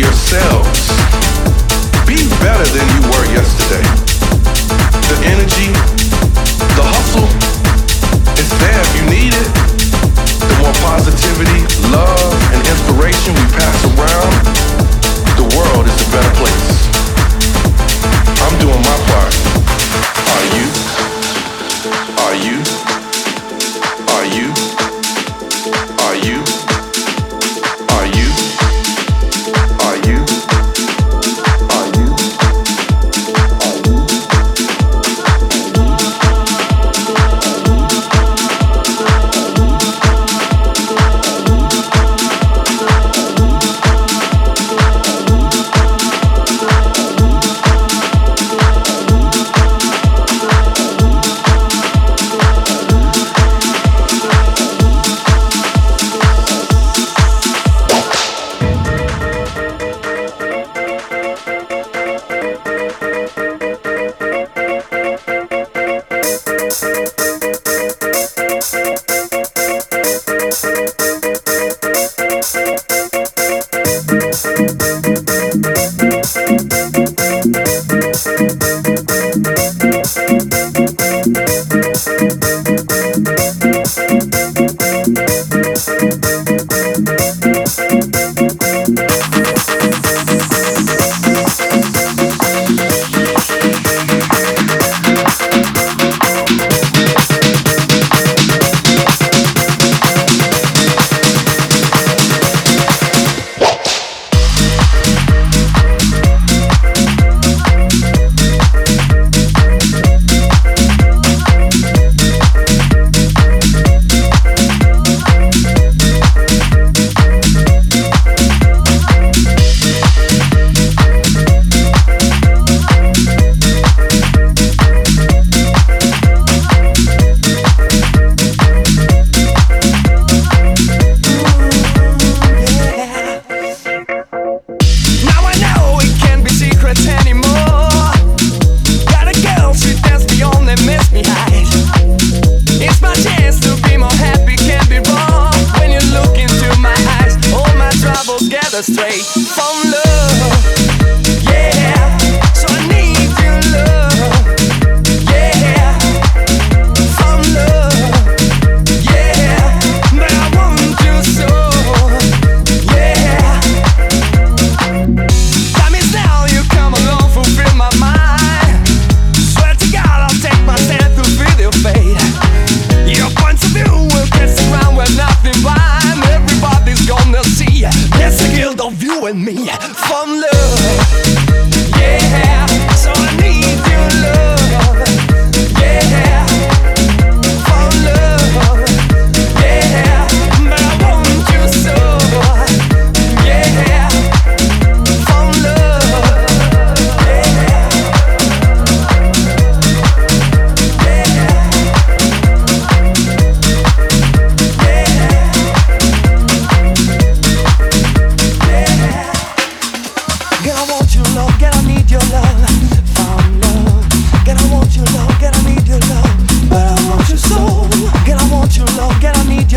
yourselves. Be better than you were yesterday. The energy, the hustle, it's there if you need it. The more positivity, love, and inspiration we pass around, the world is a better place.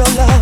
When I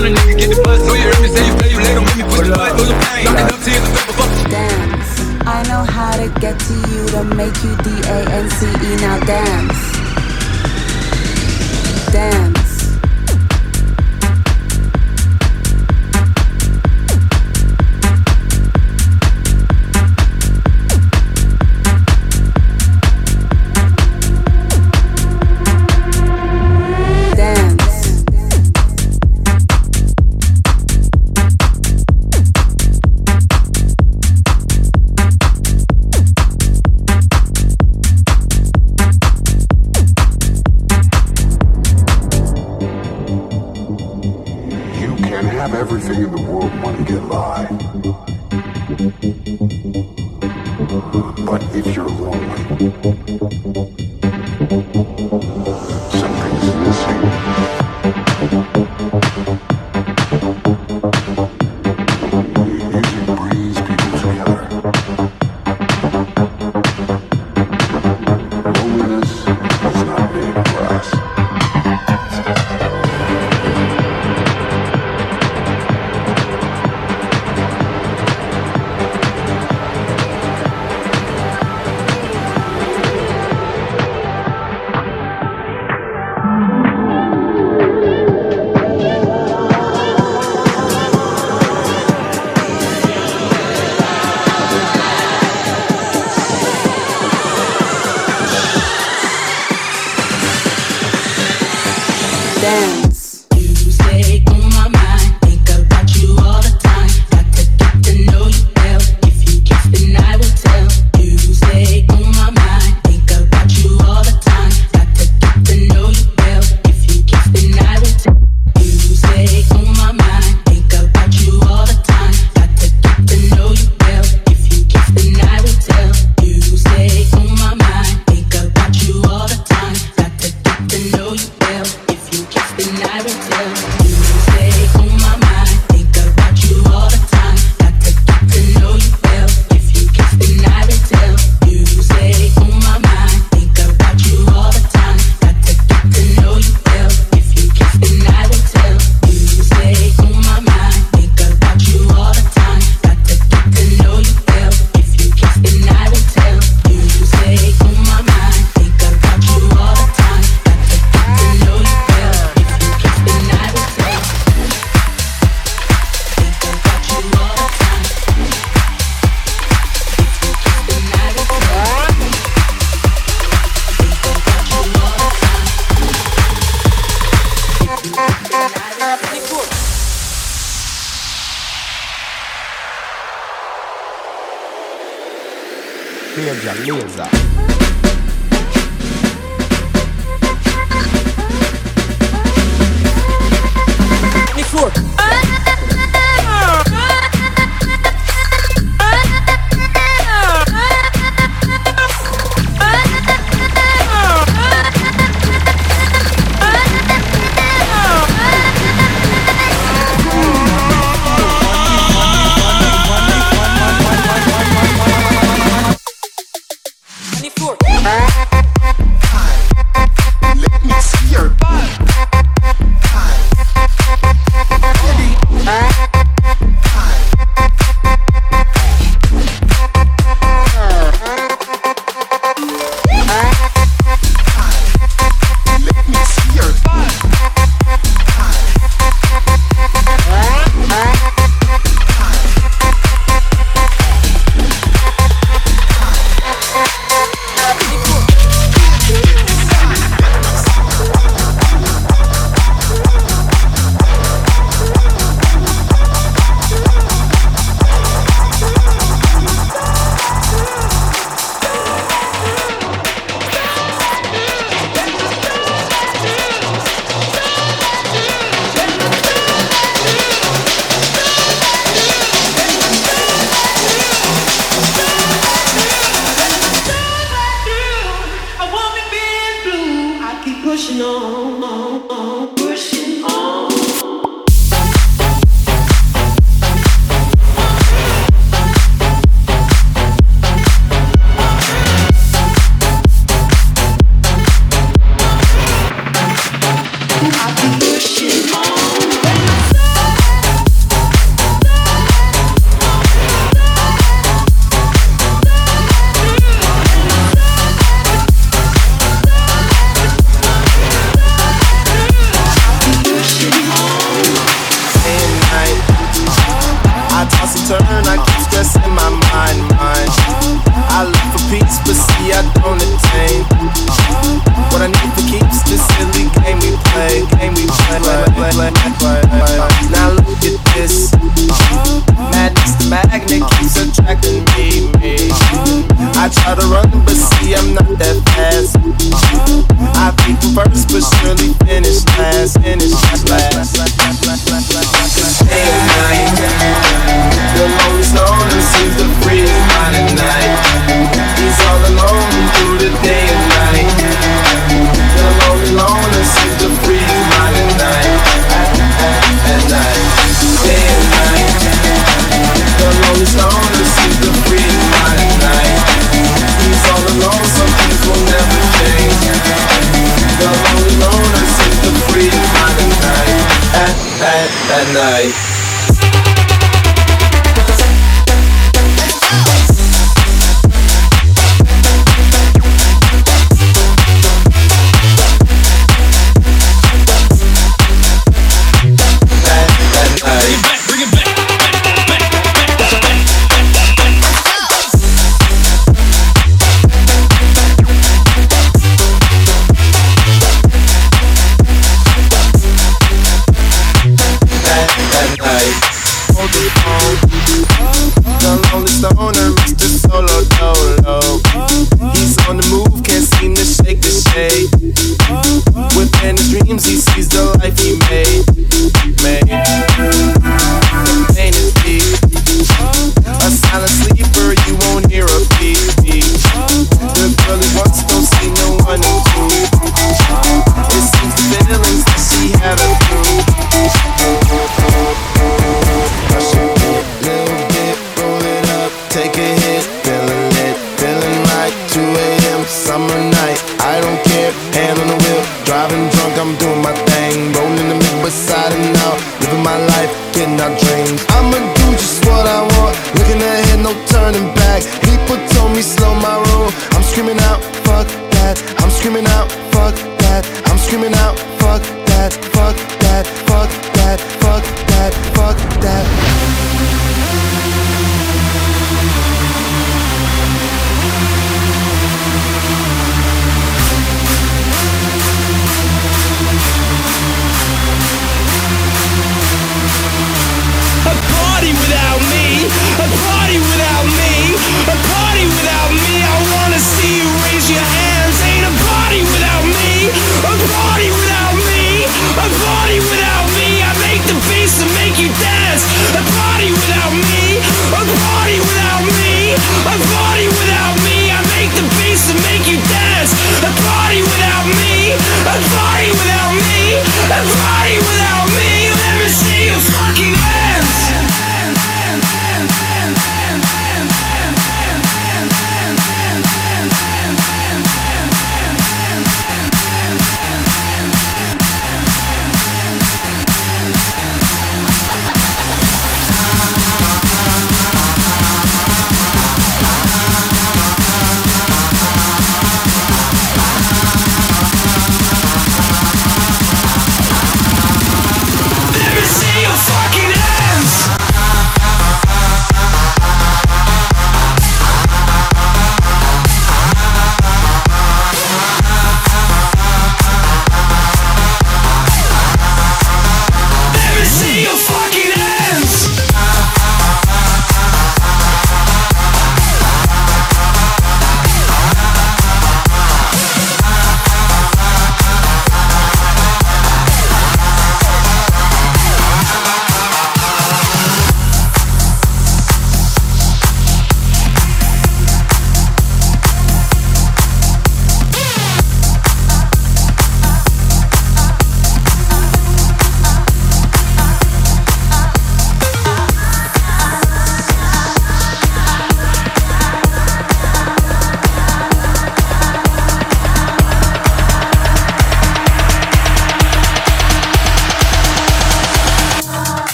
I'm the nigga get the buzz. So you heard me say you play, you make me push the button, pain. Knock it up. Dance. I know how to get to you to make you D A N C E. Now dance. Dance.